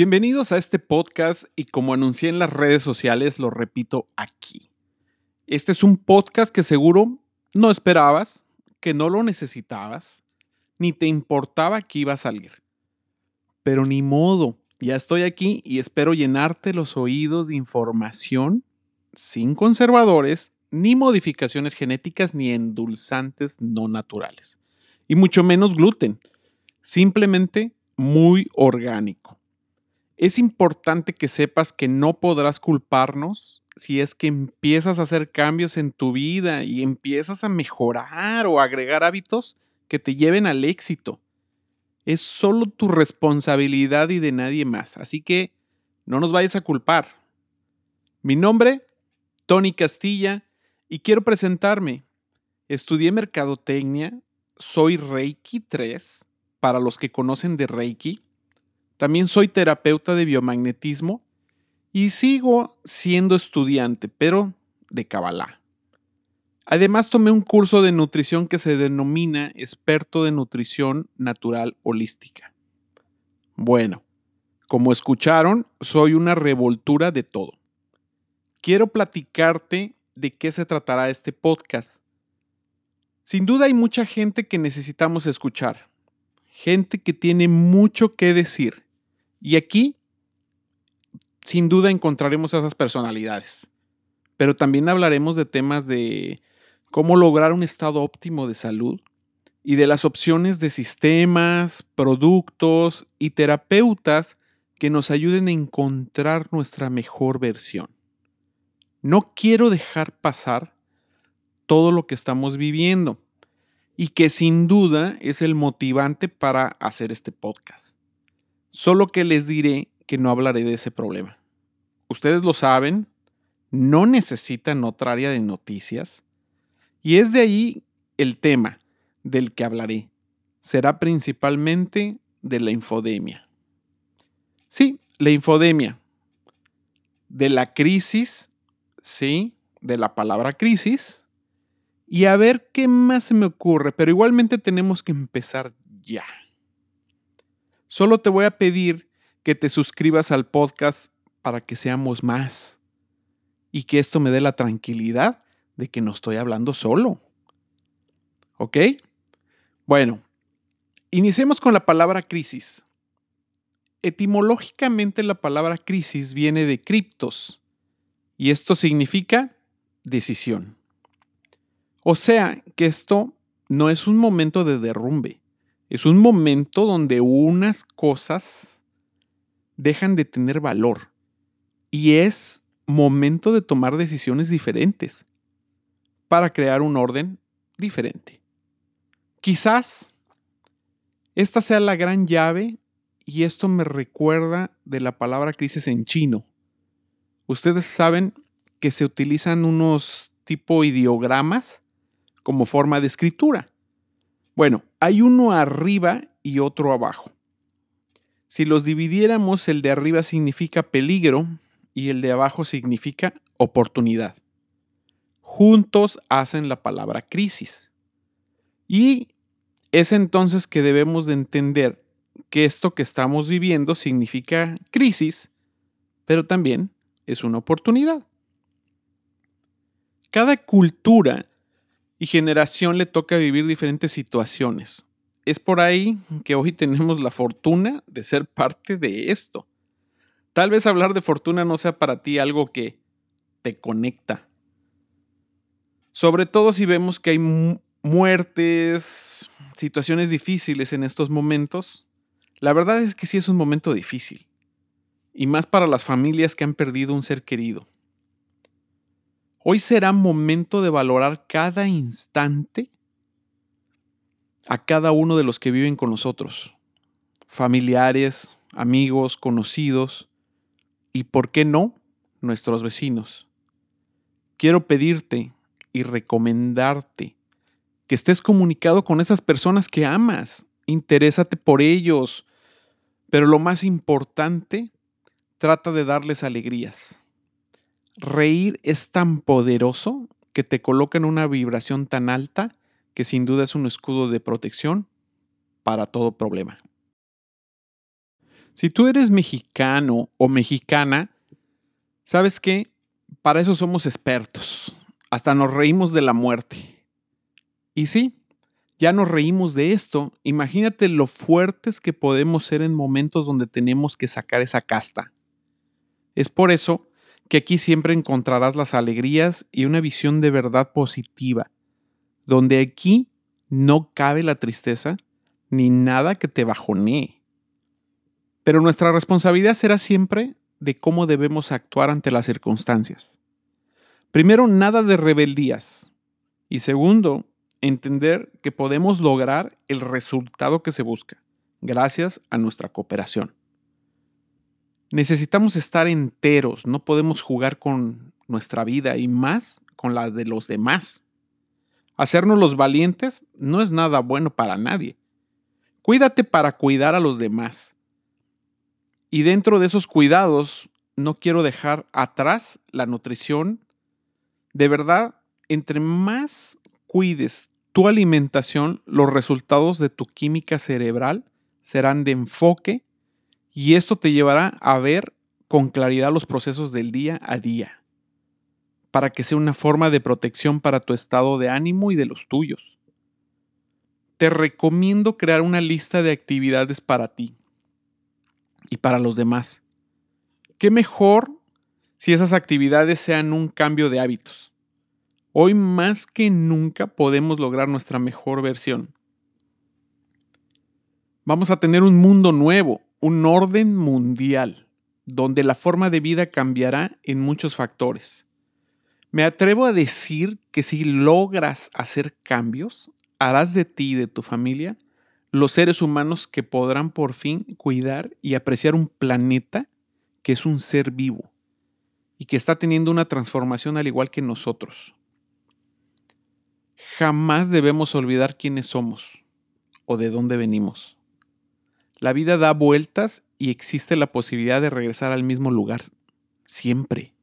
Bienvenidos a este podcast y como anuncié en las redes sociales, lo repito aquí. Este es un podcast que seguro no esperabas, que no lo necesitabas, ni te importaba que iba a salir. Pero ni modo, ya estoy aquí y espero llenarte los oídos de información sin conservadores, ni modificaciones genéticas, ni endulzantes no naturales. Y mucho menos gluten. Simplemente muy orgánico. Es importante que sepas que no podrás culparnos si es que empiezas a hacer cambios en tu vida y empiezas a mejorar o agregar hábitos que te lleven al éxito. Es solo tu responsabilidad y de nadie más. Así que no nos vayas a culpar. Mi nombre, Tony Castilla, y quiero presentarme. Estudié mercadotecnia, soy Reiki 3, para los que conocen de Reiki también soy terapeuta de biomagnetismo y sigo siendo estudiante, pero de Kabbalah. Además tomé un curso de nutrición que se denomina experto de nutrición natural holística. Bueno, como escucharon, soy una revoltura de todo. Quiero platicarte de qué se tratará este podcast. Sin duda hay mucha gente que necesitamos escuchar, gente que tiene mucho que decir y aquí, sin duda, encontraremos esas personalidades. Pero también hablaremos de temas de cómo lograr un estado óptimo de salud y de las opciones de sistemas, productos y terapeutas que nos ayuden a encontrar nuestra mejor versión. No quiero dejar pasar todo lo que estamos viviendo y que sin duda es el motivante para hacer este podcast. Solo que les diré que no hablaré de ese problema. Ustedes lo saben, no necesitan otra área de noticias. Y es de ahí el tema del que hablaré. Será principalmente de la infodemia. Sí, la infodemia. De la crisis, sí, de la palabra crisis. Y a ver qué más se me ocurre, pero igualmente tenemos que empezar ya. Solo te voy a pedir que te suscribas al podcast para que seamos más y que esto me dé la tranquilidad de que no estoy hablando solo. ¿Ok? Bueno, iniciemos con la palabra crisis. Etimológicamente la palabra crisis viene de criptos y esto significa decisión. O sea que esto no es un momento de derrumbe, es un momento donde unas cosas dejan de tener valor y es momento de tomar decisiones diferentes para crear un orden diferente. Quizás esta sea la gran llave y esto me recuerda de la palabra crisis en chino. Ustedes saben que se utilizan unos tipo ideogramas como forma de escritura. Bueno, hay uno arriba y otro abajo. Si los dividiéramos, el de arriba significa peligro y el de abajo significa oportunidad. Juntos hacen la palabra crisis. Y es entonces que debemos de entender que esto que estamos viviendo significa crisis, pero también es una oportunidad. Cada cultura y generación le toca vivir diferentes situaciones. Es por ahí que hoy tenemos la fortuna de ser parte de esto. Tal vez hablar de fortuna no sea para ti algo que te conecta. Sobre todo si vemos que hay muertes, situaciones difíciles en estos momentos. La verdad es que sí es un momento difícil. Y más para las familias que han perdido un ser querido. Hoy será momento de valorar cada instante a cada uno de los que viven con nosotros, familiares, amigos, conocidos y, ¿por qué no?, nuestros vecinos. Quiero pedirte y recomendarte que estés comunicado con esas personas que amas, interésate por ellos, pero lo más importante, trata de darles alegrías. Reír es tan poderoso que te coloca en una vibración tan alta que sin duda es un escudo de protección para todo problema. Si tú eres mexicano o mexicana, ¿sabes qué? Para eso somos expertos. Hasta nos reímos de la muerte. Y sí, ya nos reímos de esto. Imagínate lo fuertes que podemos ser en momentos donde tenemos que sacar esa casta. Es por eso que aquí siempre encontrarás las alegrías y una visión de verdad positiva, donde aquí no cabe la tristeza ni nada que te bajonee. Pero nuestra responsabilidad será siempre de cómo debemos actuar ante las circunstancias. Primero, nada de rebeldías. Y segundo, entender que podemos lograr el resultado que se busca, gracias a nuestra cooperación. Necesitamos estar enteros, no podemos jugar con nuestra vida y más con la de los demás. Hacernos los valientes no es nada bueno para nadie. Cuídate para cuidar a los demás. Y dentro de esos cuidados, no quiero dejar atrás la nutrición. De verdad, entre más cuides tu alimentación, los resultados de tu química cerebral serán de enfoque y esto te llevará a ver con claridad los procesos del día a día, para que sea una forma de protección para tu estado de ánimo y de los tuyos. Te recomiendo crear una lista de actividades para ti y para los demás. ¿Qué mejor si esas actividades sean un cambio de hábitos? Hoy más que nunca podemos lograr nuestra mejor versión. Vamos a tener un mundo nuevo, un orden mundial, donde la forma de vida cambiará en muchos factores. Me atrevo a decir que si logras hacer cambios, harás de ti y de tu familia los seres humanos que podrán por fin cuidar y apreciar un planeta que es un ser vivo y que está teniendo una transformación al igual que nosotros. Jamás debemos olvidar quiénes somos o de dónde venimos. La vida da vueltas y existe la posibilidad de regresar al mismo lugar siempre.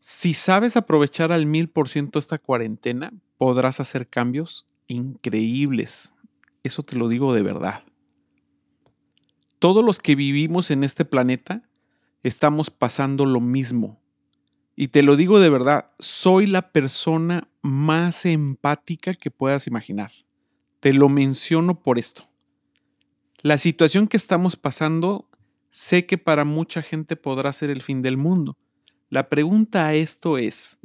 Si sabes aprovechar al mil por ciento esta cuarentena, podrás hacer cambios increíbles eso te lo digo de verdad. Todos los que vivimos en este planeta estamos pasando lo mismo. Y te lo digo de verdad, soy la persona más empática que puedas imaginar. Te lo menciono por esto. La situación que estamos pasando, sé que para mucha gente podrá ser el fin del mundo. La pregunta a esto es,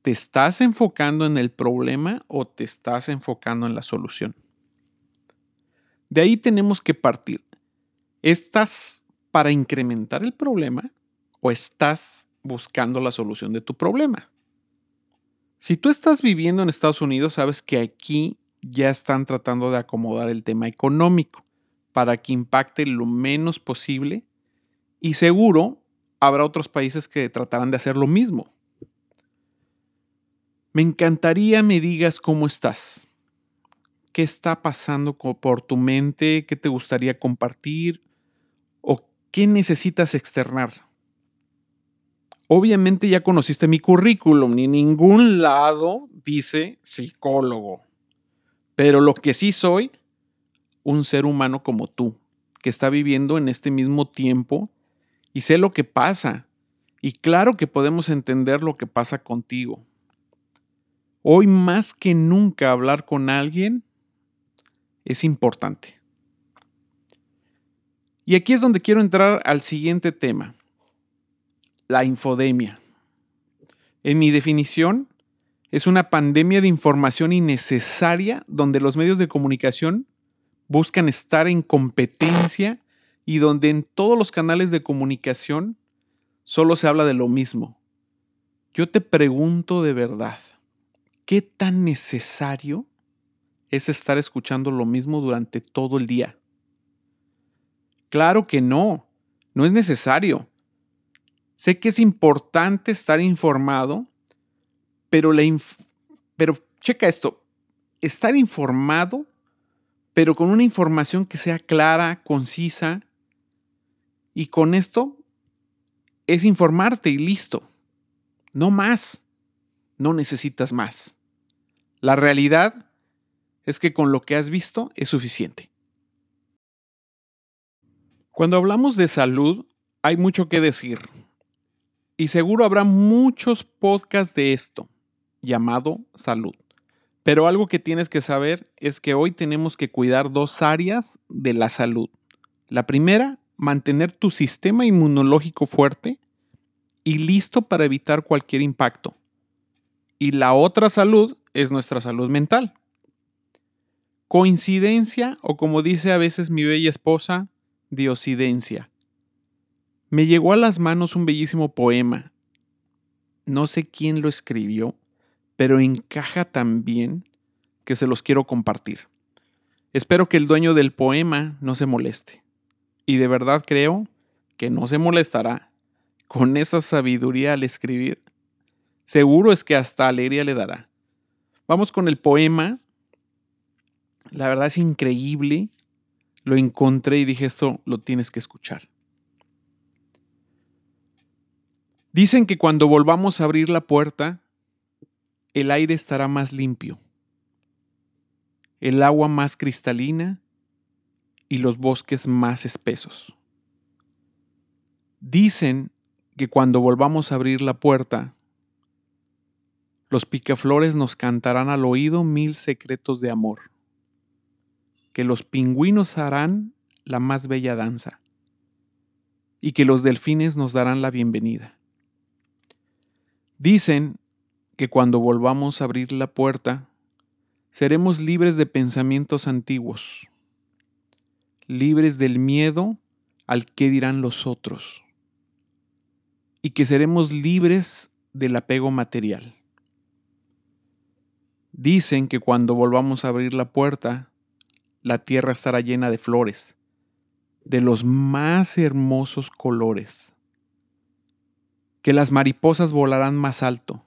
¿te estás enfocando en el problema o te estás enfocando en la solución? De ahí tenemos que partir. ¿Estás para incrementar el problema o estás buscando la solución de tu problema? Si tú estás viviendo en Estados Unidos, sabes que aquí ya están tratando de acomodar el tema económico para que impacte lo menos posible y seguro habrá otros países que tratarán de hacer lo mismo. Me encantaría me digas cómo estás qué está pasando por tu mente, qué te gustaría compartir o qué necesitas externar. Obviamente ya conociste mi currículum, ni ningún lado dice psicólogo, pero lo que sí soy, un ser humano como tú, que está viviendo en este mismo tiempo y sé lo que pasa. Y claro que podemos entender lo que pasa contigo. Hoy más que nunca hablar con alguien es importante. Y aquí es donde quiero entrar al siguiente tema, la infodemia. En mi definición, es una pandemia de información innecesaria donde los medios de comunicación buscan estar en competencia y donde en todos los canales de comunicación solo se habla de lo mismo. Yo te pregunto de verdad, ¿qué tan necesario es estar escuchando lo mismo durante todo el día. Claro que no, no es necesario. Sé que es importante estar informado, pero, la pero checa esto, estar informado, pero con una información que sea clara, concisa, y con esto es informarte y listo. No más. No necesitas más. La realidad es que con lo que has visto es suficiente. Cuando hablamos de salud, hay mucho que decir. Y seguro habrá muchos podcasts de esto, llamado salud. Pero algo que tienes que saber es que hoy tenemos que cuidar dos áreas de la salud. La primera, mantener tu sistema inmunológico fuerte y listo para evitar cualquier impacto. Y la otra salud es nuestra salud mental. Coincidencia o como dice a veces mi bella esposa, diosidencia. Me llegó a las manos un bellísimo poema. No sé quién lo escribió, pero encaja tan bien que se los quiero compartir. Espero que el dueño del poema no se moleste. Y de verdad creo que no se molestará con esa sabiduría al escribir. Seguro es que hasta alegría le dará. Vamos con el poema. La verdad es increíble lo encontré y dije, esto lo tienes que escuchar. Dicen que cuando volvamos a abrir la puerta, el aire estará más limpio, el agua más cristalina y los bosques más espesos. Dicen que cuando volvamos a abrir la puerta, los picaflores nos cantarán al oído mil secretos de amor que los pingüinos harán la más bella danza y que los delfines nos darán la bienvenida. Dicen que cuando volvamos a abrir la puerta, seremos libres de pensamientos antiguos, libres del miedo al que dirán los otros, y que seremos libres del apego material. Dicen que cuando volvamos a abrir la puerta, la tierra estará llena de flores, de los más hermosos colores, que las mariposas volarán más alto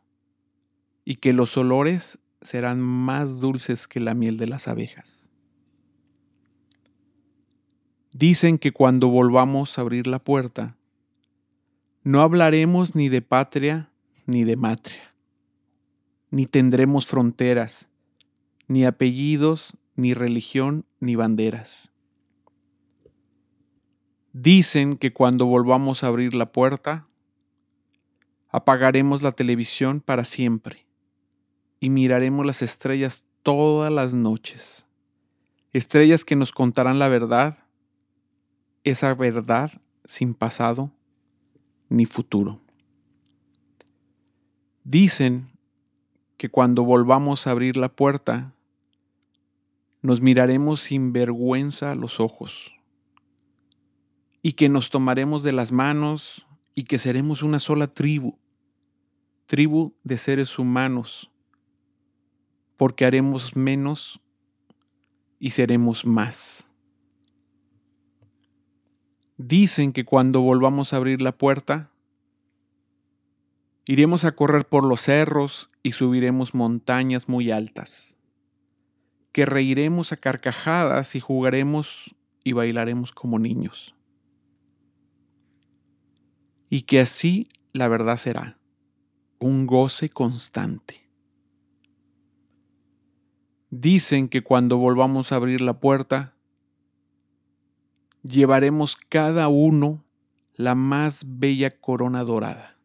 y que los olores serán más dulces que la miel de las abejas. Dicen que cuando volvamos a abrir la puerta, no hablaremos ni de patria ni de matria, ni tendremos fronteras, ni apellidos, ni religión, ni banderas. Dicen que cuando volvamos a abrir la puerta, apagaremos la televisión para siempre y miraremos las estrellas todas las noches. Estrellas que nos contarán la verdad, esa verdad sin pasado ni futuro. Dicen que cuando volvamos a abrir la puerta, nos miraremos sin vergüenza a los ojos y que nos tomaremos de las manos y que seremos una sola tribu, tribu de seres humanos, porque haremos menos y seremos más. Dicen que cuando volvamos a abrir la puerta, iremos a correr por los cerros y subiremos montañas muy altas que reiremos a carcajadas y jugaremos y bailaremos como niños. Y que así la verdad será un goce constante. Dicen que cuando volvamos a abrir la puerta, llevaremos cada uno la más bella corona dorada,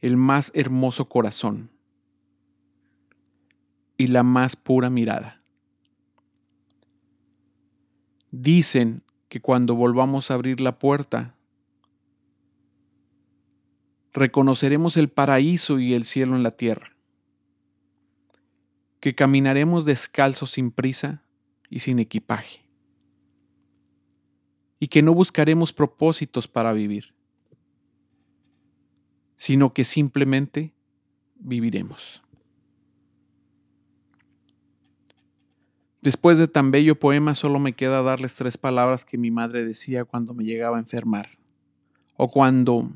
el más hermoso corazón y la más pura mirada. Dicen que cuando volvamos a abrir la puerta, reconoceremos el paraíso y el cielo en la tierra, que caminaremos descalzos sin prisa y sin equipaje, y que no buscaremos propósitos para vivir, sino que simplemente viviremos. Después de tan bello poema solo me queda darles tres palabras que mi madre decía cuando me llegaba a enfermar, o cuando,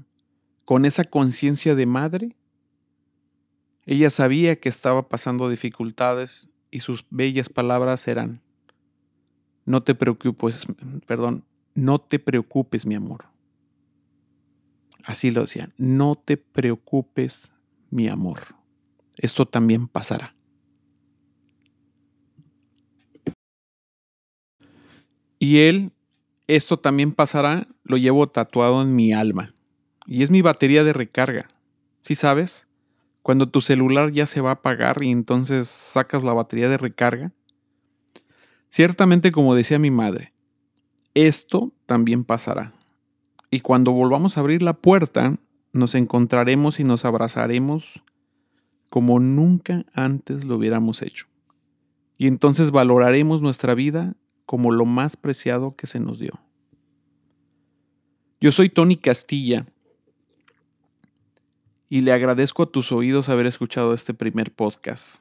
con esa conciencia de madre, ella sabía que estaba pasando dificultades y sus bellas palabras eran, no te preocupes, perdón, no te preocupes mi amor. Así lo decía, no te preocupes mi amor. Esto también pasará. Y él, esto también pasará, lo llevo tatuado en mi alma. Y es mi batería de recarga. ¿Sí sabes? Cuando tu celular ya se va a apagar y entonces sacas la batería de recarga. Ciertamente, como decía mi madre, esto también pasará. Y cuando volvamos a abrir la puerta, nos encontraremos y nos abrazaremos como nunca antes lo hubiéramos hecho. Y entonces valoraremos nuestra vida como lo más preciado que se nos dio. Yo soy Tony Castilla y le agradezco a tus oídos haber escuchado este primer podcast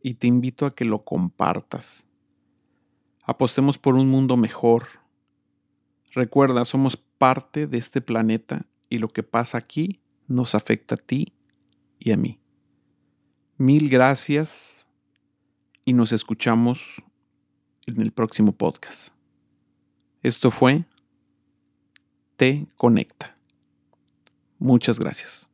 y te invito a que lo compartas. Apostemos por un mundo mejor. Recuerda, somos parte de este planeta y lo que pasa aquí nos afecta a ti y a mí. Mil gracias y nos escuchamos en el próximo podcast. Esto fue Te Conecta. Muchas gracias.